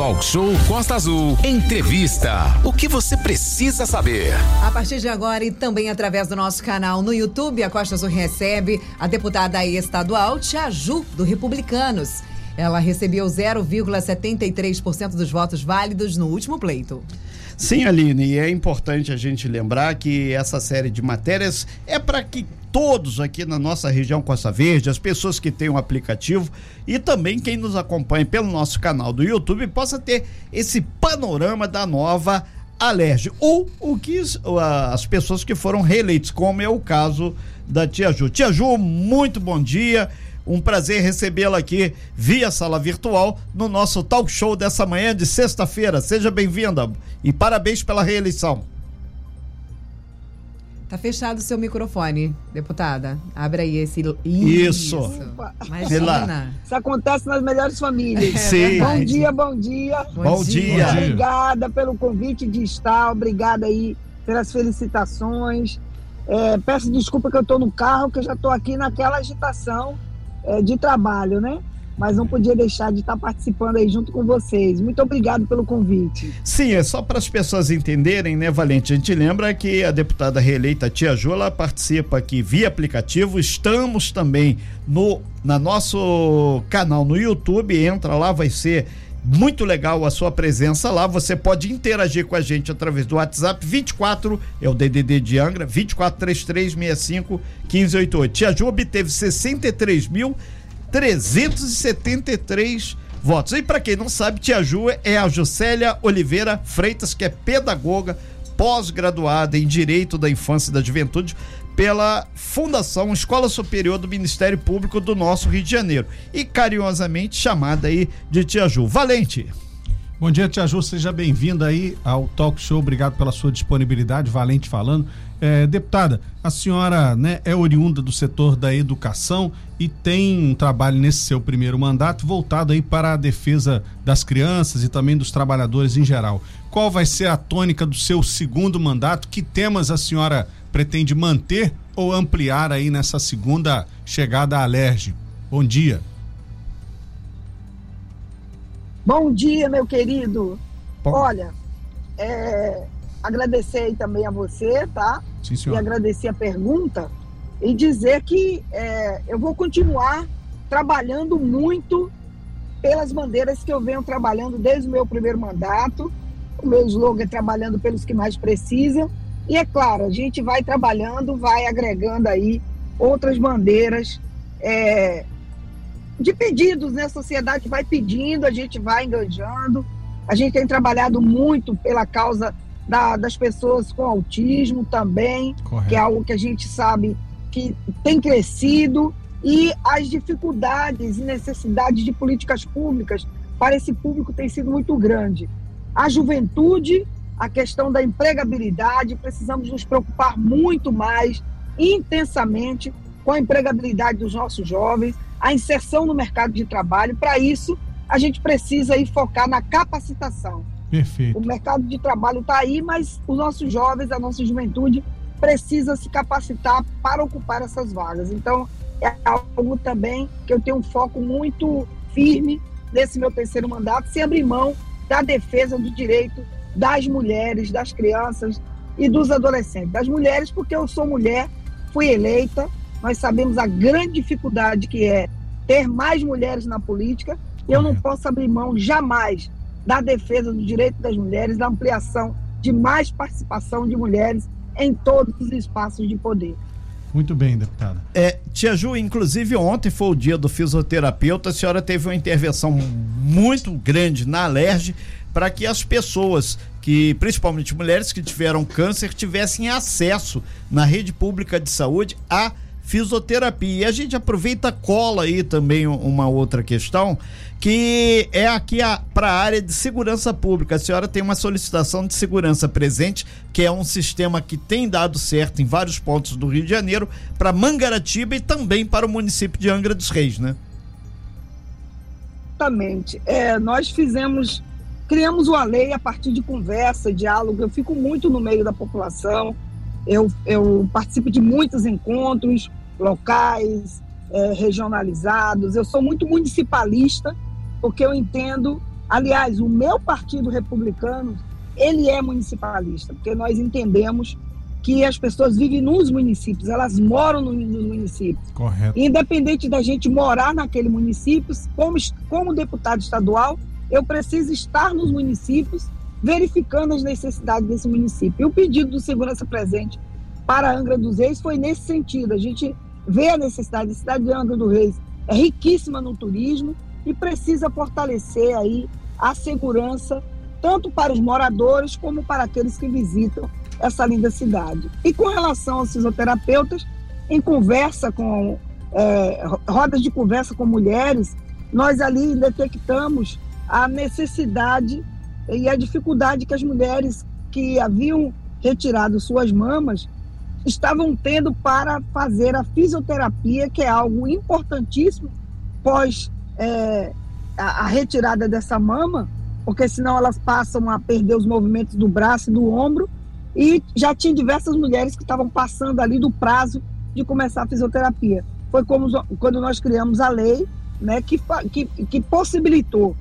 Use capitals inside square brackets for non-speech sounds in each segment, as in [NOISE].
Talk Show Costa Azul. Entrevista. O que você precisa saber? A partir de agora e também através do nosso canal no YouTube, a Costa Azul recebe a deputada estadual Tia Ju, do Republicanos. Ela recebeu 0,73% dos votos válidos no último pleito. Sim, Aline, e é importante a gente lembrar que essa série de matérias é para que todos aqui na nossa região Costa Verde, as pessoas que têm o um aplicativo e também quem nos acompanha pelo nosso canal do YouTube possa ter esse panorama da nova Alerj ou o que as pessoas que foram reeleitos, como é o caso da Tia Ju. Tia Ju, muito bom dia. Um prazer recebê-la aqui via sala virtual no nosso talk show dessa manhã de sexta-feira. Seja bem-vinda e parabéns pela reeleição. Tá fechado o seu microfone, deputada. Abre aí esse. Isso. Imagina. Isso acontece nas melhores famílias. É, Sim. Bom dia, bom dia. Bom, bom dia. dia. Obrigada pelo convite de estar. Obrigada aí pelas felicitações. É, peço desculpa que eu estou no carro, que eu já estou aqui naquela agitação é, de trabalho, né? Mas não podia deixar de estar participando aí junto com vocês. Muito obrigado pelo convite. Sim, é só para as pessoas entenderem, né, Valente? A gente lembra que a deputada reeleita Tia Jula participa aqui via aplicativo. Estamos também no na nosso canal no YouTube. Entra lá, vai ser muito legal a sua presença lá. Você pode interagir com a gente através do WhatsApp 24, é o DDD de Angra, 243365 1588. Tia Ju obteve 63.373 votos. E para quem não sabe, Tia Ju é a Juscelia Oliveira Freitas, que é pedagoga pós-graduada em Direito da Infância e da Juventude pela Fundação Escola Superior do Ministério Público do nosso Rio de Janeiro e carinhosamente chamada aí de Tia Ju. Valente. Bom dia, Tia Ju, seja bem-vinda aí ao Talk Show, obrigado pela sua disponibilidade, Valente falando. É, deputada, a senhora né, é oriunda do setor da educação e tem um trabalho nesse seu primeiro mandato voltado aí para a defesa das crianças e também dos trabalhadores em geral. Qual vai ser a tônica do seu segundo mandato? Que temas a senhora pretende manter ou ampliar aí nessa segunda chegada à Alerj? Bom dia. Bom dia, meu querido. Bom. Olha, é, agradecer também a você, tá? Sim. E agradecer a pergunta e dizer que é, eu vou continuar trabalhando muito pelas bandeiras que eu venho trabalhando desde o meu primeiro mandato. O meu slogan é trabalhando pelos que mais precisam e é claro, a gente vai trabalhando, vai agregando aí outras bandeiras é, de pedidos, né? A sociedade vai pedindo, a gente vai enganjando. A gente tem trabalhado muito pela causa da, das pessoas com autismo também, Correto. que é algo que a gente sabe que tem crescido, e as dificuldades e necessidades de políticas públicas para esse público tem sido muito grande. A juventude a questão da empregabilidade, precisamos nos preocupar muito mais, intensamente, com a empregabilidade dos nossos jovens, a inserção no mercado de trabalho. Para isso, a gente precisa focar na capacitação. Perfeito. O mercado de trabalho está aí, mas os nossos jovens, a nossa juventude, precisa se capacitar para ocupar essas vagas. Então, é algo também que eu tenho um foco muito firme nesse meu terceiro mandato, sem abrir mão da defesa do direito das mulheres, das crianças e dos adolescentes. Das mulheres, porque eu sou mulher, fui eleita, nós sabemos a grande dificuldade que é ter mais mulheres na política, e eu não posso abrir mão jamais da defesa do direito das mulheres, da ampliação de mais participação de mulheres em todos os espaços de poder. Muito bem, deputada. É, Tia Ju, inclusive ontem foi o dia do fisioterapeuta, a senhora teve uma intervenção muito grande na Alerj para que as pessoas que, principalmente mulheres que tiveram câncer, tivessem acesso na rede pública de saúde a fisioterapia. E a gente aproveita cola aí também uma outra questão, que é aqui para a área de segurança pública. A senhora tem uma solicitação de segurança presente, que é um sistema que tem dado certo em vários pontos do Rio de Janeiro, para Mangaratiba e também para o município de Angra dos Reis, né? Exatamente. É, nós fizemos criamos uma lei a partir de conversa, diálogo. Eu fico muito no meio da população, eu, eu participo de muitos encontros locais, é, regionalizados. Eu sou muito municipalista, porque eu entendo Aliás, o meu partido republicano, ele é municipalista, porque nós entendemos que as pessoas vivem nos municípios, elas moram no, nos municípios. Correto. Independente da gente morar naquele município, como, como deputado estadual, eu preciso estar nos municípios verificando as necessidades desse município. E o pedido do Segurança Presente para a Angra dos Reis foi nesse sentido. A gente vê a necessidade. A cidade de Angra dos Reis é riquíssima no turismo e precisa fortalecer aí a segurança tanto para os moradores como para aqueles que visitam essa linda cidade. E com relação aos fisioterapeutas, em conversa com é, rodas de conversa com mulheres, nós ali detectamos a necessidade e a dificuldade que as mulheres que haviam retirado suas mamas estavam tendo para fazer a fisioterapia, que é algo importantíssimo pós é, a, a, retirada dessa mama, porque senão elas passam a perder os movimentos do braço e do ombro. E já tinha diversas mulheres que estavam passando ali do prazo de começar a fisioterapia. Foi como quando nós criamos a lei né, que, que, que possibilitou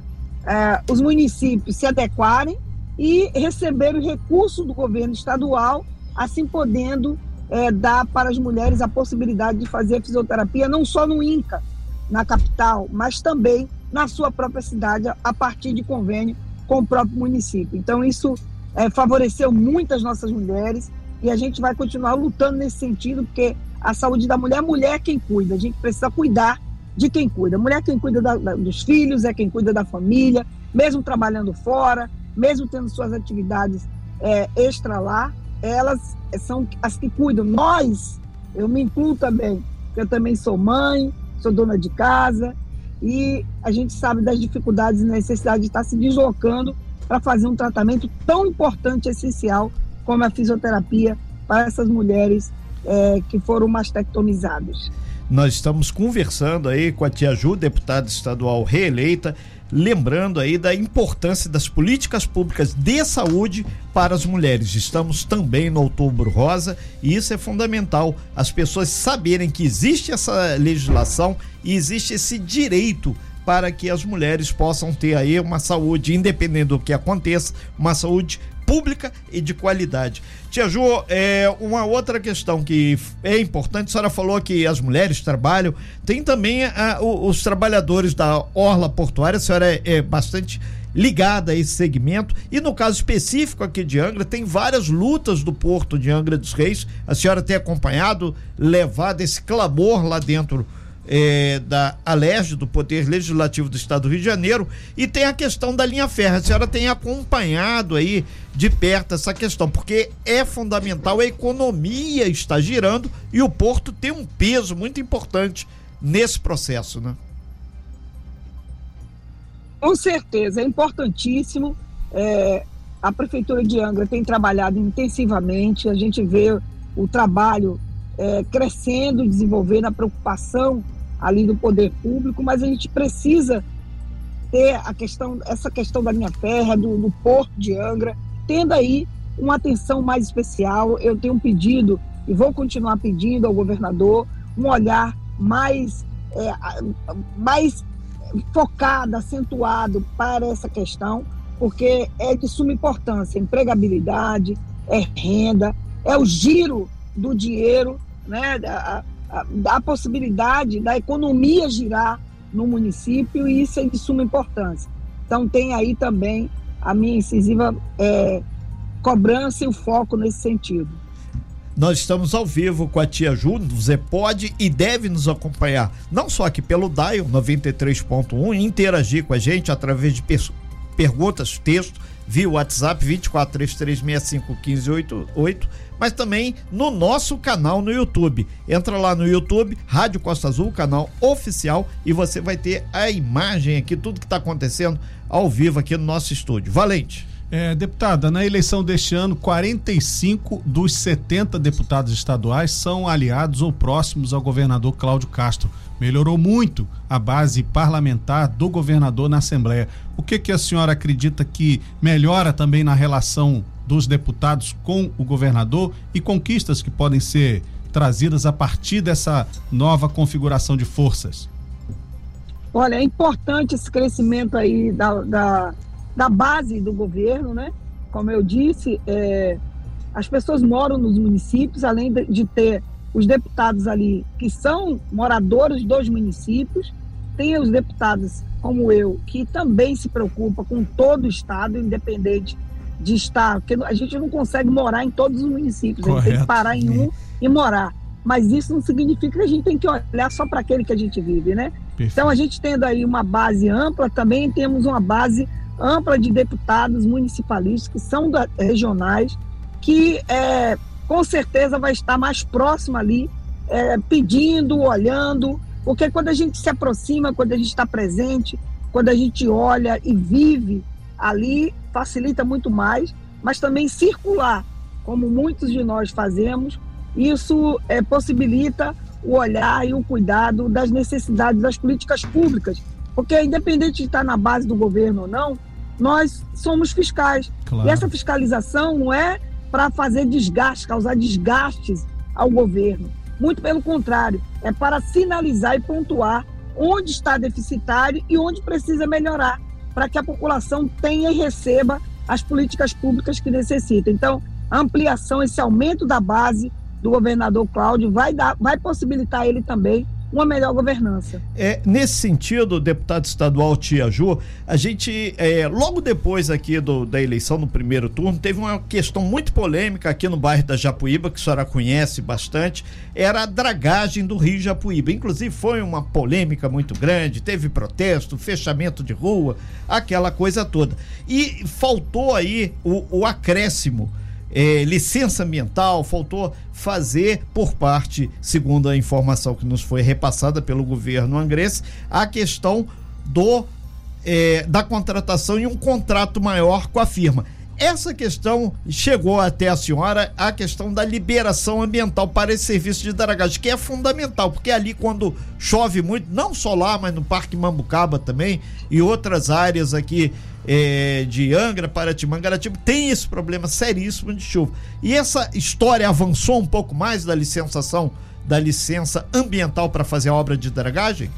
é, os municípios se adequarem e receber o recurso do governo estadual, assim podendo é, dar para as mulheres a possibilidade de fazer fisioterapia não só no INCA, na capital, mas também na sua própria cidade, a partir de convênio com o próprio município. Então, isso é, favoreceu muitas nossas mulheres e a gente vai continuar lutando nesse sentido, porque a saúde da mulher, mulher é quem cuida, a gente precisa cuidar de quem cuida. Mulher é quem cuida da, da, dos filhos, é quem cuida da família, mesmo trabalhando fora, mesmo tendo suas atividades é, extra lá, elas são as que cuidam. Nós, eu me incluo também, eu também sou mãe, sou dona de casa, e a gente sabe das dificuldades e necessidade de estar se deslocando para fazer um tratamento tão importante e essencial como a fisioterapia para essas mulheres é, que foram mastectomizadas. Nós estamos conversando aí com a Tia Ju, deputada estadual reeleita, lembrando aí da importância das políticas públicas de saúde para as mulheres. Estamos também no Outubro Rosa e isso é fundamental, as pessoas saberem que existe essa legislação e existe esse direito para que as mulheres possam ter aí uma saúde, independente do que aconteça, uma saúde pública e de qualidade. Tia Ju, é, uma outra questão que é importante, a senhora falou que as mulheres trabalham, tem também a, os, trabalhadores da Orla Portuária, a senhora é, é bastante ligada a esse segmento e no caso específico aqui de Angra tem várias lutas do porto de Angra dos Reis a senhora tem acompanhado levado esse clamor lá dentro é, da Alerj, do Poder Legislativo do Estado do Rio de Janeiro, e tem a questão da linha férrea. A senhora tem acompanhado aí de perto essa questão, porque é fundamental, a economia está girando e o porto tem um peso muito importante nesse processo, né? Com certeza, é importantíssimo. É, a Prefeitura de Angra tem trabalhado intensivamente, a gente vê o trabalho é, crescendo, desenvolvendo a preocupação ali do poder público, mas a gente precisa ter a questão, essa questão da linha férrea, do, do porto de Angra, tendo aí uma atenção mais especial. Eu tenho pedido e vou continuar pedindo ao governador um olhar mais, é, mais focado, acentuado para essa questão, porque é de suma importância. Empregabilidade, é renda, é o giro do dinheiro, né, a possibilidade da economia girar no município e isso é de suma importância. Então tem aí também a minha incisiva é, cobrança e o foco nesse sentido. Nós estamos ao vivo com a tia Ju, você pode e deve nos acompanhar, não só aqui pelo Dial 93.1, interagir com a gente através de perguntas, texto, via WhatsApp 2433651588 mas também no nosso canal no YouTube. Entra lá no YouTube, Rádio Costa Azul, canal oficial, e você vai ter a imagem aqui, tudo que está acontecendo ao vivo aqui no nosso estúdio. Valente. É, deputada, na eleição deste ano, 45 dos 70 deputados estaduais são aliados ou próximos ao governador Cláudio Castro. Melhorou muito a base parlamentar do governador na Assembleia. O que, que a senhora acredita que melhora também na relação dos deputados com o governador e conquistas que podem ser trazidas a partir dessa nova configuração de forças? Olha, é importante esse crescimento aí da, da da base do governo, né? Como eu disse, é, as pessoas moram nos municípios, além de, de ter os deputados ali que são moradores dos municípios, tem os deputados como eu, que também se preocupa com todo o estado, independente de estar, porque a gente não consegue morar em todos os municípios, Correto. a gente tem que parar em um e morar. Mas isso não significa que a gente tem que olhar só para aquele que a gente vive, né? Perfeito. Então a gente tendo aí uma base ampla, também temos uma base ampla de deputados municipalistas que são da, regionais, que é, com certeza vai estar mais próximo ali, é, pedindo, olhando, porque quando a gente se aproxima, quando a gente está presente, quando a gente olha e vive ali, facilita muito mais, mas também circular, como muitos de nós fazemos, isso é, possibilita o olhar e o cuidado das necessidades das políticas públicas, porque independente de estar na base do governo ou não, nós somos fiscais. Claro. E essa fiscalização não é para fazer desgaste, causar desgastes ao governo. Muito pelo contrário, é para sinalizar e pontuar onde está deficitário e onde precisa melhorar, para que a população tenha e receba as políticas públicas que necessita. Então, a ampliação, esse aumento da base do governador Cláudio vai, dar, vai possibilitar ele também uma melhor governança. É, nesse sentido, deputado estadual Tia Ju, a gente, é, logo depois aqui do, da eleição, no primeiro turno, teve uma questão muito polêmica aqui no bairro da Japuíba, que a senhora conhece bastante, era a dragagem do Rio Japuíba. Inclusive foi uma polêmica muito grande, teve protesto, fechamento de rua, aquela coisa toda. E faltou aí o, o acréscimo é, licença ambiental, faltou fazer por parte, segundo a informação que nos foi repassada pelo governo angrense, a questão do é, da contratação e um contrato maior com a firma. Essa questão chegou até a senhora, a questão da liberação ambiental para esse serviço de dragagem, que é fundamental, porque ali quando chove muito, não só lá, mas no Parque Mambucaba também e outras áreas aqui é, de Angra, Paraty, Mangaratiba, tem esse problema seríssimo de chuva. E essa história avançou um pouco mais da licenciação, da licença ambiental para fazer a obra de dragagem?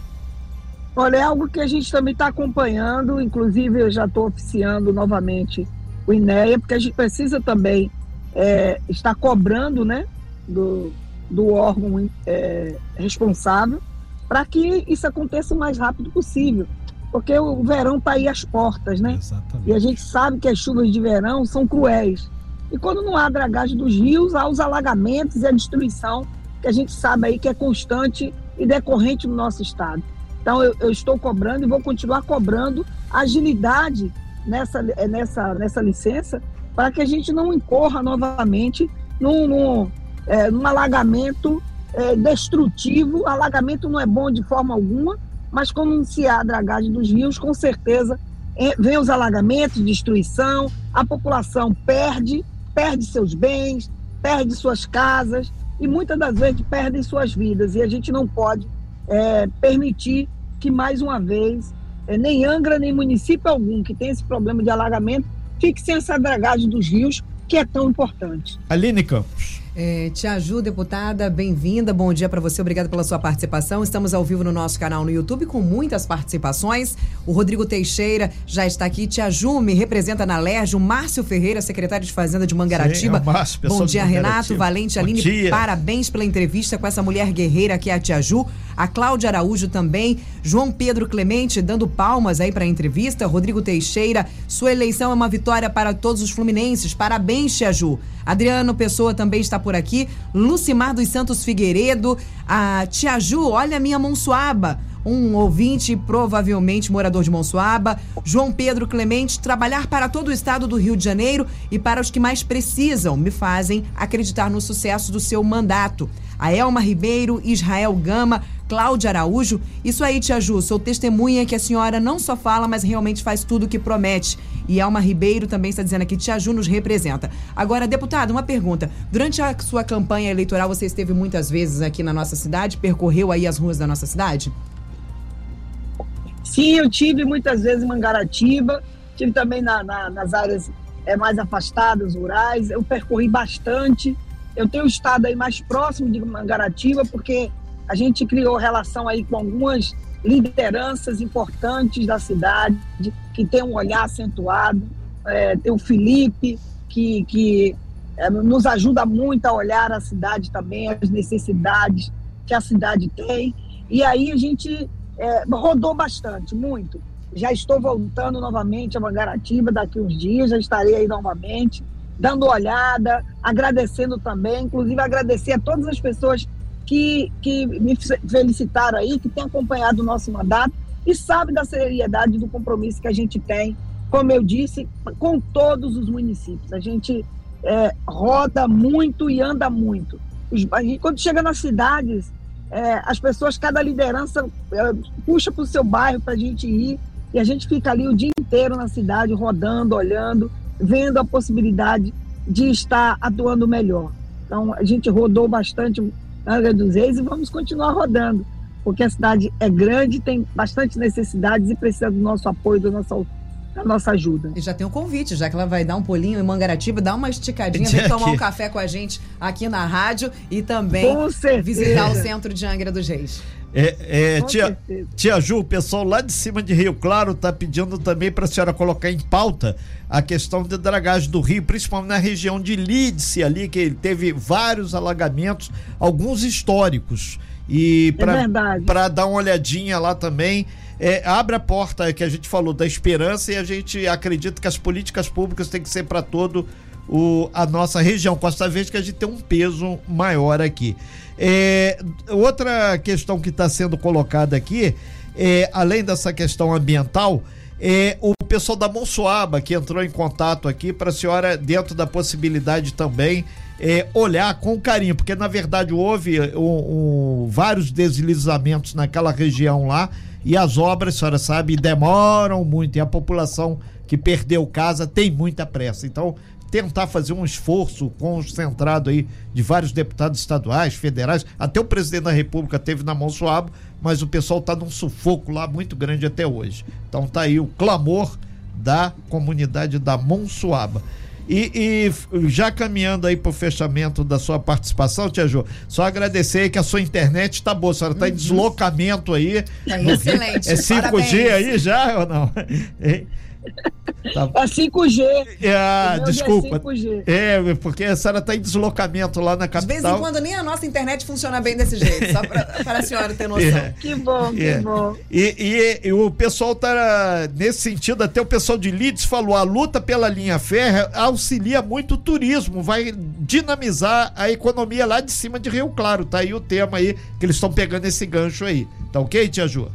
Olha, é algo que a gente também está acompanhando, inclusive eu já estou oficiando novamente o INEA, porque a gente precisa também é, estar cobrando né, do, do órgão é, responsável para que isso aconteça o mais rápido possível porque o verão está aí às portas, né? Exatamente. E a gente sabe que as chuvas de verão são cruéis. E quando não há dragagem dos rios, há os alagamentos e a destruição que a gente sabe aí que é constante e decorrente no nosso estado. Então eu, eu estou cobrando e vou continuar cobrando agilidade nessa, nessa, nessa licença para que a gente não incorra novamente num, num, é, num alagamento é, destrutivo. Alagamento não é bom de forma alguma, mas quando se há a dragagem dos rios, com certeza é, vem os alagamentos, destruição, a população perde, perde seus bens, perde suas casas e muitas das vezes perdem suas vidas. E a gente não pode é, permitir que, mais uma vez, é, nem Angra, nem município algum que tem esse problema de alagamento fique sem essa dragagem dos rios, que é tão importante. Aline Campos. É, Tia Ju, deputada, bem-vinda. Bom dia para você. Obrigada pela sua participação. Estamos ao vivo no nosso canal no YouTube com muitas participações. O Rodrigo Teixeira já está aqui. Tia Ju me representa na LERJ. O Márcio Ferreira, secretário de Fazenda de Mangaratiba. Sim, é Márcio, Bom dia, Renato. Valente Bom Aline. Dia. Parabéns pela entrevista com essa mulher guerreira que é a Tia Ju. A Cláudia Araújo também. João Pedro Clemente dando palmas aí para a entrevista. Rodrigo Teixeira, sua eleição é uma vitória para todos os fluminenses. Parabéns, Tia Ju. Adriano Pessoa também está por aqui. Lucimar dos Santos Figueiredo. A Tia Ju, olha minha Monsuaba um ouvinte, provavelmente morador de Monsuaba, João Pedro Clemente, trabalhar para todo o estado do Rio de Janeiro e para os que mais precisam, me fazem acreditar no sucesso do seu mandato. A Elma Ribeiro, Israel Gama, Cláudia Araújo. Isso aí, Tia Ju, sou testemunha que a senhora não só fala, mas realmente faz tudo o que promete. E Elma Ribeiro também está dizendo aqui, Tia Ju nos representa. Agora, deputado, uma pergunta. Durante a sua campanha eleitoral, você esteve muitas vezes aqui na nossa cidade, percorreu aí as ruas da nossa cidade? Sim, eu tive muitas vezes em Mangaratiba, tive também na, na, nas áreas é, mais afastadas, rurais, eu percorri bastante. Eu tenho estado aí mais próximo de Mangaratiba, porque A gente criou relação aí com algumas lideranças importantes da cidade, que tem um olhar acentuado. É, tem o Felipe, que, que é, nos ajuda muito a olhar a cidade também, as necessidades que a cidade tem. E aí a gente é, rodou bastante, muito. Já estou voltando novamente a Mangaratiba daqui uns dias, já estarei aí novamente, dando olhada, agradecendo também, inclusive agradecer a todas as pessoas que, que me felicitaram aí, que têm acompanhado o nosso mandato e sabe da seriedade do compromisso que a gente tem, como eu disse, com todos os municípios. A gente é, roda muito e anda muito. Gente, quando chega nas cidades, é, as pessoas, cada liderança é, puxa para o seu bairro para a gente ir e a gente fica ali o dia inteiro na cidade, rodando, olhando, vendo a possibilidade de estar atuando melhor. Então, a gente rodou bastante Angra dos Reis e vamos continuar rodando, porque a cidade é grande, tem bastante necessidades e precisa do nosso apoio, do nosso da nossa ajuda. E já tem um convite, já que ela vai dar um pulinho em Mangaratiba, dar uma esticadinha, vem tomar um café com a gente aqui na rádio e também visitar o centro de Angra dos Reis. É, é tia, tia Ju, o pessoal lá de cima de Rio Claro está pedindo também para a senhora colocar em pauta a questão de dragagem do rio, principalmente na região de Lídice ali, que teve vários alagamentos, alguns históricos. E para é dar uma olhadinha lá também, é, abre a porta que a gente falou da esperança e a gente acredita que as políticas públicas têm que ser para todo o, a nossa região, com essa vez que a gente tem um peso maior aqui. É, outra questão que está sendo colocada aqui, é, além dessa questão ambiental, é o pessoal da Monsuaba que entrou em contato aqui para a senhora, dentro da possibilidade também, é, olhar com carinho, porque na verdade houve um, um, vários deslizamentos naquela região lá e as obras, a senhora sabe, demoram muito e a população que perdeu casa tem muita pressa. Então, tentar fazer um esforço concentrado aí de vários deputados estaduais, federais, até o presidente da República teve na mão suave, mas o pessoal está num sufoco lá muito grande até hoje. Então tá aí o clamor da comunidade da Monsuaba. E, e, já caminhando aí para o fechamento da sua participação, Tia Ju, só agradecer que a sua internet está boa, a senhora está uhum. em deslocamento aí. Tá excelente. É 5G Parabéns. aí já ou não? [LAUGHS] Tá. É 5G. É, desculpa. É, 5G. é, porque a senhora está em deslocamento lá na capital. De vez em quando nem a nossa internet funciona bem desse jeito, só para a senhora ter noção. É. Que bom, que é. bom. E, e, e, o pessoal tá nesse sentido, até o pessoal de Leeds falou, a luta pela linha férrea auxilia muito o turismo, vai dinamizar a economia lá de cima de Rio Claro. Tá aí o tema aí que eles estão pegando esse gancho aí. Tá ok, Tia Ju?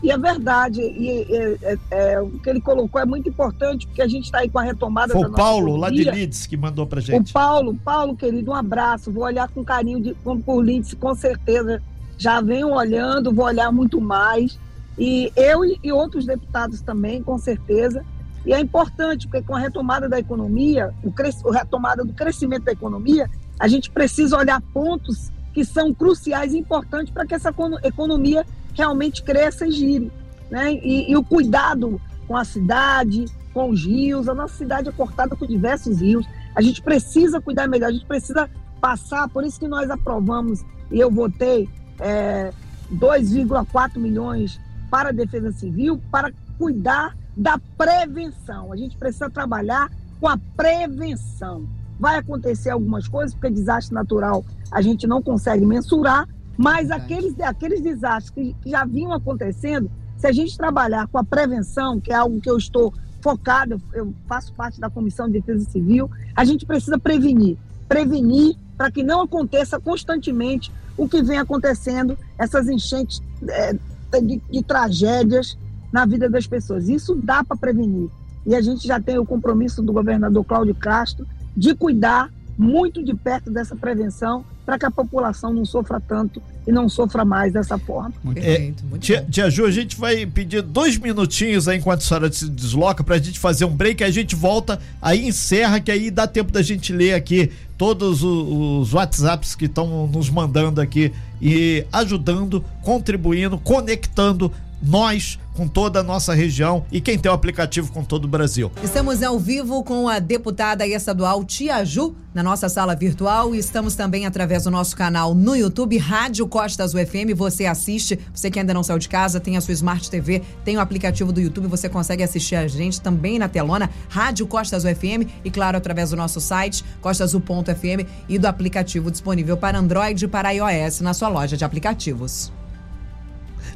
E é verdade, e, e é, é, o que ele colocou é muito importante, porque a gente está aí com a retomada Foi da o Paulo, lá de Leeds, que mandou pra gente. O Paulo, Paulo, querido, um abraço. Vou olhar com carinho de, com, por Leeds, com certeza. Já venho olhando, vou olhar muito mais. E eu e, e outros deputados também, com certeza. E é importante, porque com a retomada da economia, o cres, a retomada do crescimento da economia, a gente precisa olhar pontos que são cruciais e importantes para que essa economia realmente cresça e gire. Né? E, e, o cuidado com a cidade, com os rios, a nossa cidade é cortada por diversos rios. A gente precisa cuidar melhor, a gente precisa passar, por isso que nós aprovamos, e eu votei é, 2,4 milhões para a defesa civil, para cuidar da prevenção. A gente precisa trabalhar com a prevenção. Vai acontecer algumas coisas, porque desastre natural a gente não consegue mensurar, mas aqueles, aqueles desastres que, já vinham acontecendo, se a gente trabalhar com a prevenção, que é algo que eu estou focado, eu faço parte da Comissão de Defesa Civil, a gente precisa prevenir. Prevenir para que não aconteça constantemente o que vem acontecendo, essas enchentes é, de, de tragédias na vida das pessoas. Isso dá para prevenir. E a gente já tem o compromisso do governador Cláudio Castro de cuidar muito de perto dessa prevenção para que a população não sofra tanto e não sofra mais dessa forma. Muito é, muito tia, tia Ju, a gente vai pedir dois minutinhos aí enquanto a senhora se desloca para a gente fazer um break, aí a gente volta, aí encerra, que aí dá tempo da gente ler aqui todos os, os WhatsApps que estão nos mandando aqui e ajudando, contribuindo, conectando nós com toda a nossa região e quem tem o aplicativo com todo o Brasil. Estamos ao vivo com a deputada estadual Tia Ju na nossa sala virtual e estamos também através do nosso canal no YouTube Rádio Costas UFM. Você assiste, você que ainda não saiu de casa, tem a sua Smart TV, tem o aplicativo do YouTube, você consegue assistir a gente também na telona Rádio Costas UFM e claro através do nosso site costasu.fm e do aplicativo disponível para Android e para iOS na sua loja de aplicativos.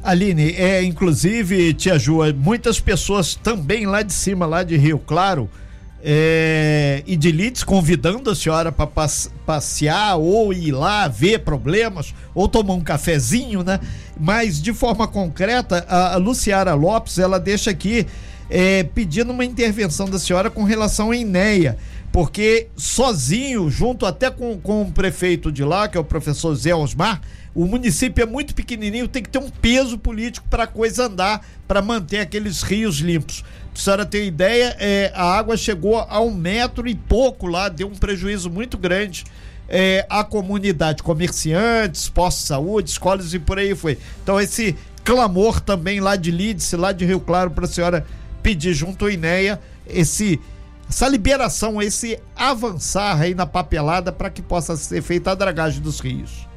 Aline, é, inclusive, Tia Ju, é, muitas pessoas também lá de cima, lá de Rio Claro, é, e de Leeds convidando a senhora para passear ou ir lá ver problemas ou tomar um cafezinho, né? Mas de forma concreta, a, Luciara Lopes ela deixa aqui é, pedindo uma intervenção da senhora com relação à INEA, porque sozinho, junto até com, com o prefeito de lá, que é o professor Zé Osmar, o município é muito pequenininho, tem que ter um peso político para a coisa andar, para manter aqueles rios limpos. Para a senhora ter ideia, é, a água chegou a um metro e pouco lá, deu um prejuízo muito grande é, à comunidade, comerciantes, postos de saúde, escolas e por aí foi. Então esse clamor também lá de Lídice, lá de Rio Claro, para a senhora pedir junto ao INEA esse essa liberação, esse avançar aí na papelada para que possa ser feita a dragagem dos rios.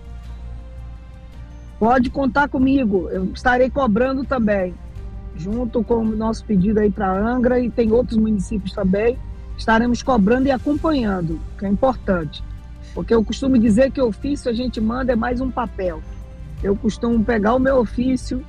Pode contar comigo, eu estarei cobrando também, junto com o nosso pedido aí para Angra e tem outros municípios também, estaremos cobrando e acompanhando, que é importante. Porque eu costumo dizer que ofício a gente manda é mais um papel. Eu costumo pegar o meu ofício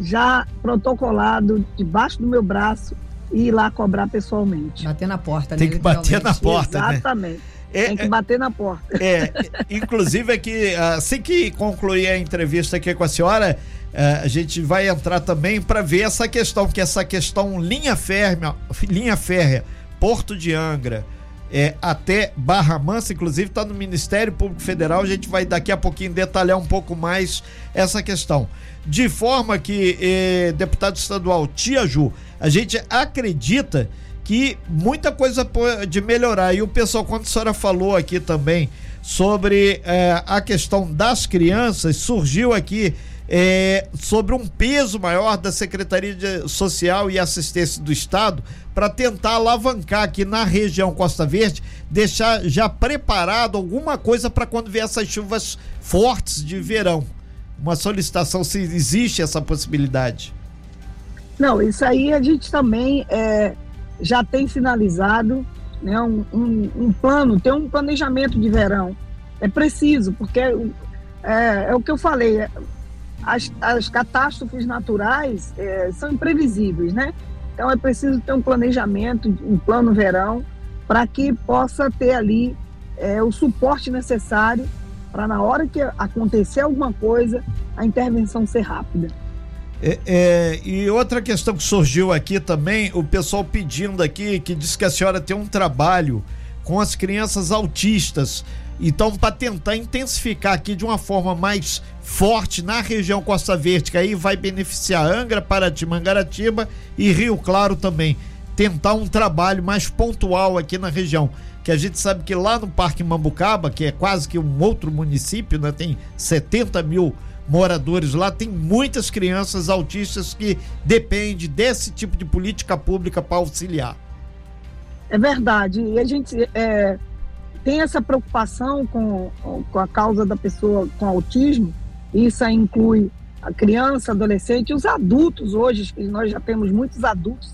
já protocolado debaixo do meu braço e ir lá cobrar pessoalmente. Bater na porta, Tem né? que bater na porta, né? Exatamente. É, Tem que bater na porta. É, inclusive aqui, assim que concluir a entrevista aqui com a senhora, é, a gente vai entrar também para ver essa questão, que essa questão linha férrea, linha férrea, Porto de Angra, é, até Barra Mansa, inclusive está no Ministério Público Federal. A gente vai daqui a pouquinho detalhar um pouco mais essa questão. De forma que, eh, deputado estadual Tia Ju, a gente acredita que muita coisa pode melhorar. E o pessoal, quando a senhora falou aqui também sobre é, a questão das crianças, surgiu aqui é, sobre um peso maior da Secretaria de Social e Assistência do Estado para tentar alavancar aqui na região Costa Verde, deixar já preparado alguma coisa para quando vier essas chuvas fortes de verão. Uma solicitação se existe essa possibilidade. Não, isso aí a gente também é, já tem finalizado né, um, um, um, plano, tem um planejamento de verão. É preciso, porque é, é, é o que eu falei, é, as, as catástrofes naturais é, são imprevisíveis, né? Então é preciso ter um planejamento, um plano verão, para que possa ter ali é, o suporte necessário para na hora que acontecer alguma coisa, a intervenção ser rápida. É, é, e outra questão que surgiu aqui também, o pessoal pedindo aqui, que diz que a senhora tem um trabalho com as crianças autistas. Então, para tentar intensificar aqui de uma forma mais forte na região Costa Verde, que aí vai beneficiar Angra, Paraty, Mangaratiba e Rio Claro também. Tentar um trabalho mais pontual aqui na região. Que a gente sabe que lá no Parque Mambucaba, que é quase que um outro município, né, tem 70 mil moradores lá, tem muitas crianças autistas que dependem desse tipo de política pública para auxiliar. É verdade. E a gente é, tem essa preocupação com, com a causa da pessoa com autismo. Isso inclui a criança, adolescente os adultos hoje, nós já temos muitos adultos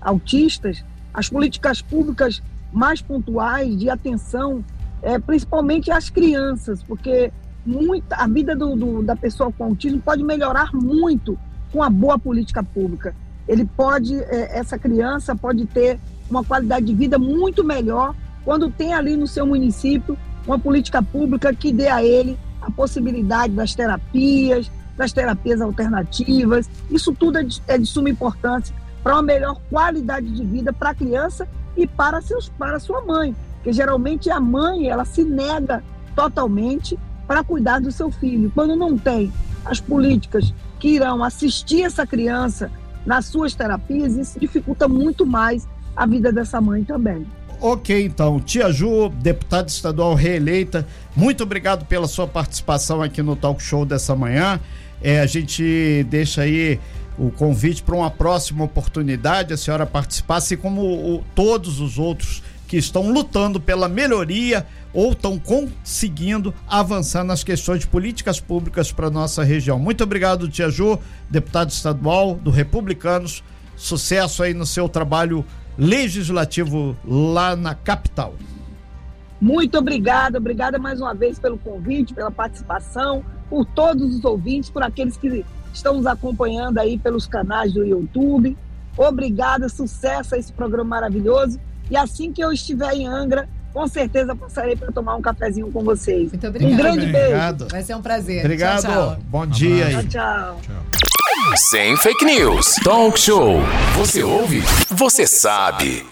autistas. As políticas públicas mais pontuais de atenção, é, principalmente às crianças, porque muita, a vida do, do, da pessoa com autismo pode melhorar muito com a boa política pública. Ele pode, é, essa criança pode ter uma qualidade de vida muito melhor quando tem ali no seu município uma política pública que dê a ele a possibilidade das terapias, das terapias alternativas. Isso tudo é de, é de suma importância para uma melhor qualidade de vida para a criança e para, seus, para sua mãe, porque geralmente a mãe ela se nega totalmente para cuidar do seu filho. Quando não tem as políticas que irão assistir essa criança nas suas terapias, isso dificulta muito mais a vida dessa mãe também. Ok, então, Tia Ju, deputada estadual reeleita, muito obrigado pela sua participação aqui no talk show dessa manhã. É, a gente deixa aí o convite para uma próxima oportunidade, a senhora participar, assim como o, todos os outros que estão lutando pela melhoria ou estão conseguindo avançar nas questões de políticas públicas para nossa região. Muito obrigado, Tia Ju, deputado estadual do Republicanos. Sucesso aí no seu trabalho legislativo lá na capital. Muito obrigada, obrigada mais uma vez pelo convite, pela participação, por todos os ouvintes, por aqueles que estão nos acompanhando aí pelos canais do YouTube. Obrigada, sucesso a esse programa maravilhoso. E assim que eu estiver em Angra, com certeza passarei para tomar um cafezinho com vocês. Muito obrigado. Um grande Obrigado. beijo. Vai ser um prazer. Obrigado. Tchau, tchau. Bom dia aí. Tchau, tchau. Sem fake news. Talk show. Você ouve? Você sabe.